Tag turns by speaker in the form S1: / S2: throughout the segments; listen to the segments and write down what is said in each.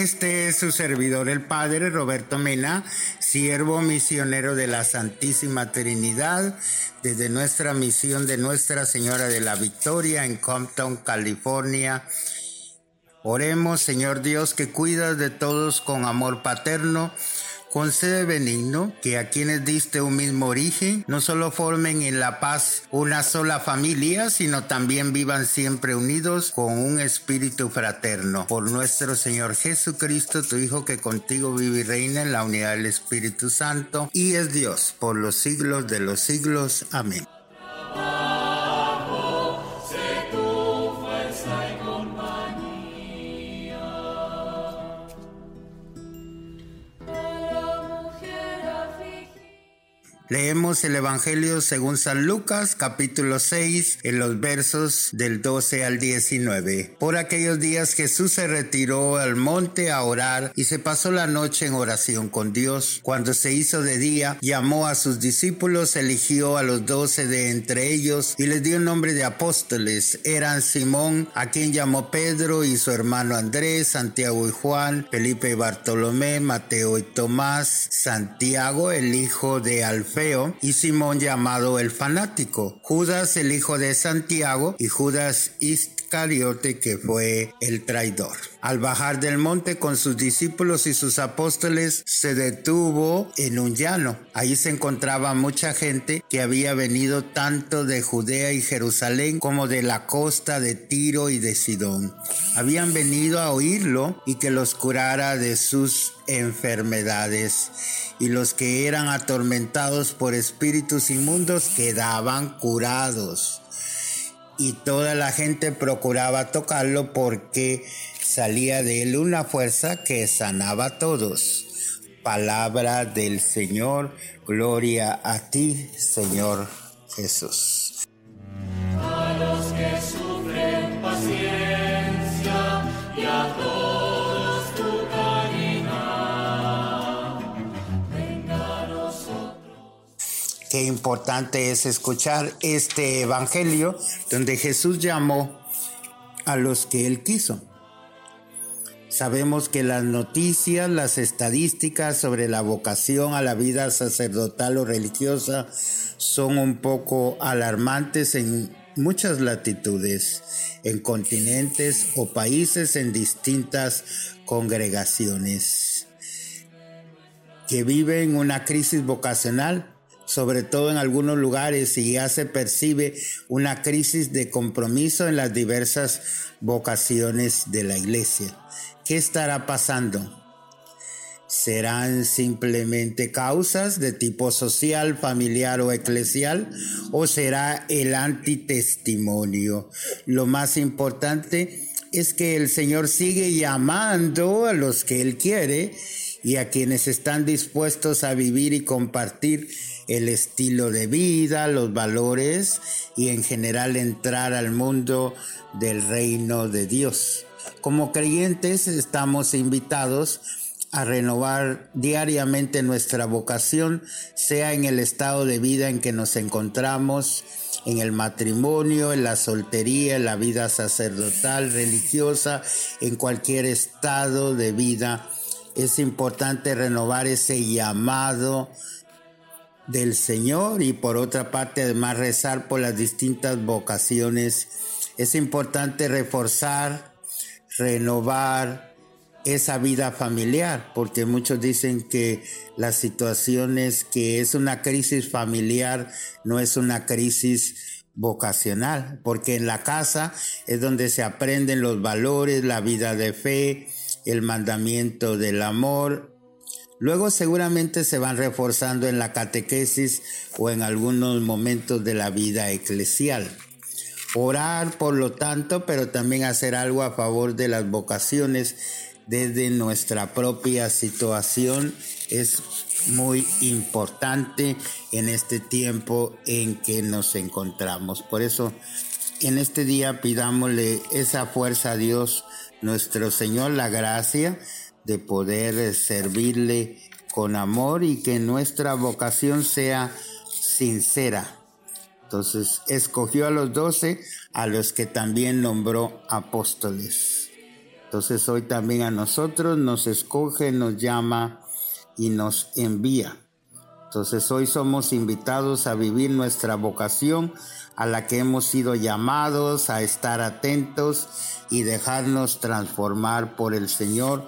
S1: Este es su servidor, el Padre Roberto Mena, siervo misionero de la Santísima Trinidad, desde nuestra misión de Nuestra Señora de la Victoria en Compton, California. Oremos, Señor Dios, que cuidas de todos con amor paterno Concede benigno que a quienes diste un mismo origen no solo formen en la paz una sola familia, sino también vivan siempre unidos con un espíritu fraterno. Por nuestro Señor Jesucristo, tu Hijo, que contigo vive y reina en la unidad del Espíritu Santo y es Dios por los siglos de los siglos. Amén. Leemos el Evangelio según San Lucas capítulo 6 en los versos del 12 al 19. Por aquellos días Jesús se retiró al monte a orar y se pasó la noche en oración con Dios. Cuando se hizo de día, llamó a sus discípulos, eligió a los doce de entre ellos y les dio el nombre de apóstoles. Eran Simón, a quien llamó Pedro y su hermano Andrés, Santiago y Juan, Felipe y Bartolomé, Mateo y Tomás, Santiago, el hijo de Y Simón llamado el fanático, Judas el hijo de Santiago y Judas Iscariote que fue el traidor. Al bajar del monte con sus discípulos y sus apóstoles, se detuvo en un llano. Ahí se encontraba mucha gente que había venido tanto de Judea y Jerusalén como de la costa de Tiro y de Sidón. Habían venido a oírlo y que los curara de sus enfermedades. Y los que eran atormentados por espíritus inmundos quedaban curados. Y toda la gente procuraba tocarlo porque salía de él una fuerza que sanaba a todos. Palabra del Señor, gloria a ti, Señor Jesús. Qué importante es escuchar este evangelio donde Jesús llamó a los que él quiso. Sabemos que las noticias, las estadísticas sobre la vocación a la vida sacerdotal o religiosa son un poco alarmantes en muchas latitudes, en continentes o países en distintas congregaciones que viven una crisis vocacional sobre todo en algunos lugares, y ya se percibe una crisis de compromiso en las diversas vocaciones de la iglesia. ¿Qué estará pasando? ¿Serán simplemente causas de tipo social, familiar o eclesial? ¿O será el antitestimonio? Lo más importante es que el Señor sigue llamando a los que Él quiere y a quienes están dispuestos a vivir y compartir el estilo de vida, los valores y en general entrar al mundo del reino de Dios. Como creyentes estamos invitados a renovar diariamente nuestra vocación, sea en el estado de vida en que nos encontramos, en el matrimonio, en la soltería, en la vida sacerdotal, religiosa, en cualquier estado de vida. Es importante renovar ese llamado del Señor y por otra parte además rezar por las distintas vocaciones. Es importante reforzar renovar esa vida familiar, porque muchos dicen que las situaciones que es una crisis familiar no es una crisis vocacional, porque en la casa es donde se aprenden los valores, la vida de fe, el mandamiento del amor. Luego seguramente se van reforzando en la catequesis o en algunos momentos de la vida eclesial. Orar, por lo tanto, pero también hacer algo a favor de las vocaciones desde nuestra propia situación es muy importante en este tiempo en que nos encontramos. Por eso, en este día pidámosle esa fuerza a Dios, nuestro Señor, la gracia de poder servirle con amor y que nuestra vocación sea sincera entonces escogió a los doce, a los que también nombró apóstoles. Entonces hoy también a nosotros nos escoge, nos llama y nos envía. Entonces hoy somos invitados a vivir nuestra vocación a la que hemos sido llamados, a estar atentos y dejarnos transformar por el Señor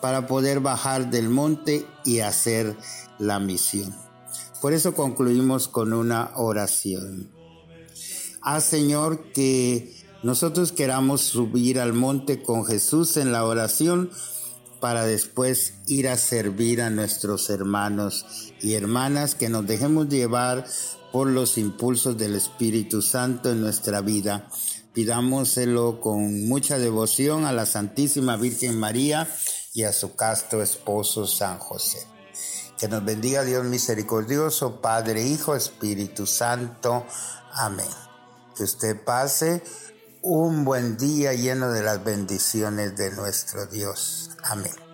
S1: para poder bajar del monte y hacer la misión. Por eso concluimos con una oración. Ah Señor, que nosotros queramos subir al monte con Jesús en la oración para después ir a servir a nuestros hermanos y hermanas, que nos dejemos llevar por los impulsos del Espíritu Santo en nuestra vida. Pidámoselo con mucha devoción a la Santísima Virgen María y a su casto esposo San José. Que nos bendiga Dios misericordioso, Padre, Hijo, Espíritu Santo. Amén. Que usted pase un buen día lleno de las bendiciones de nuestro Dios. Amén.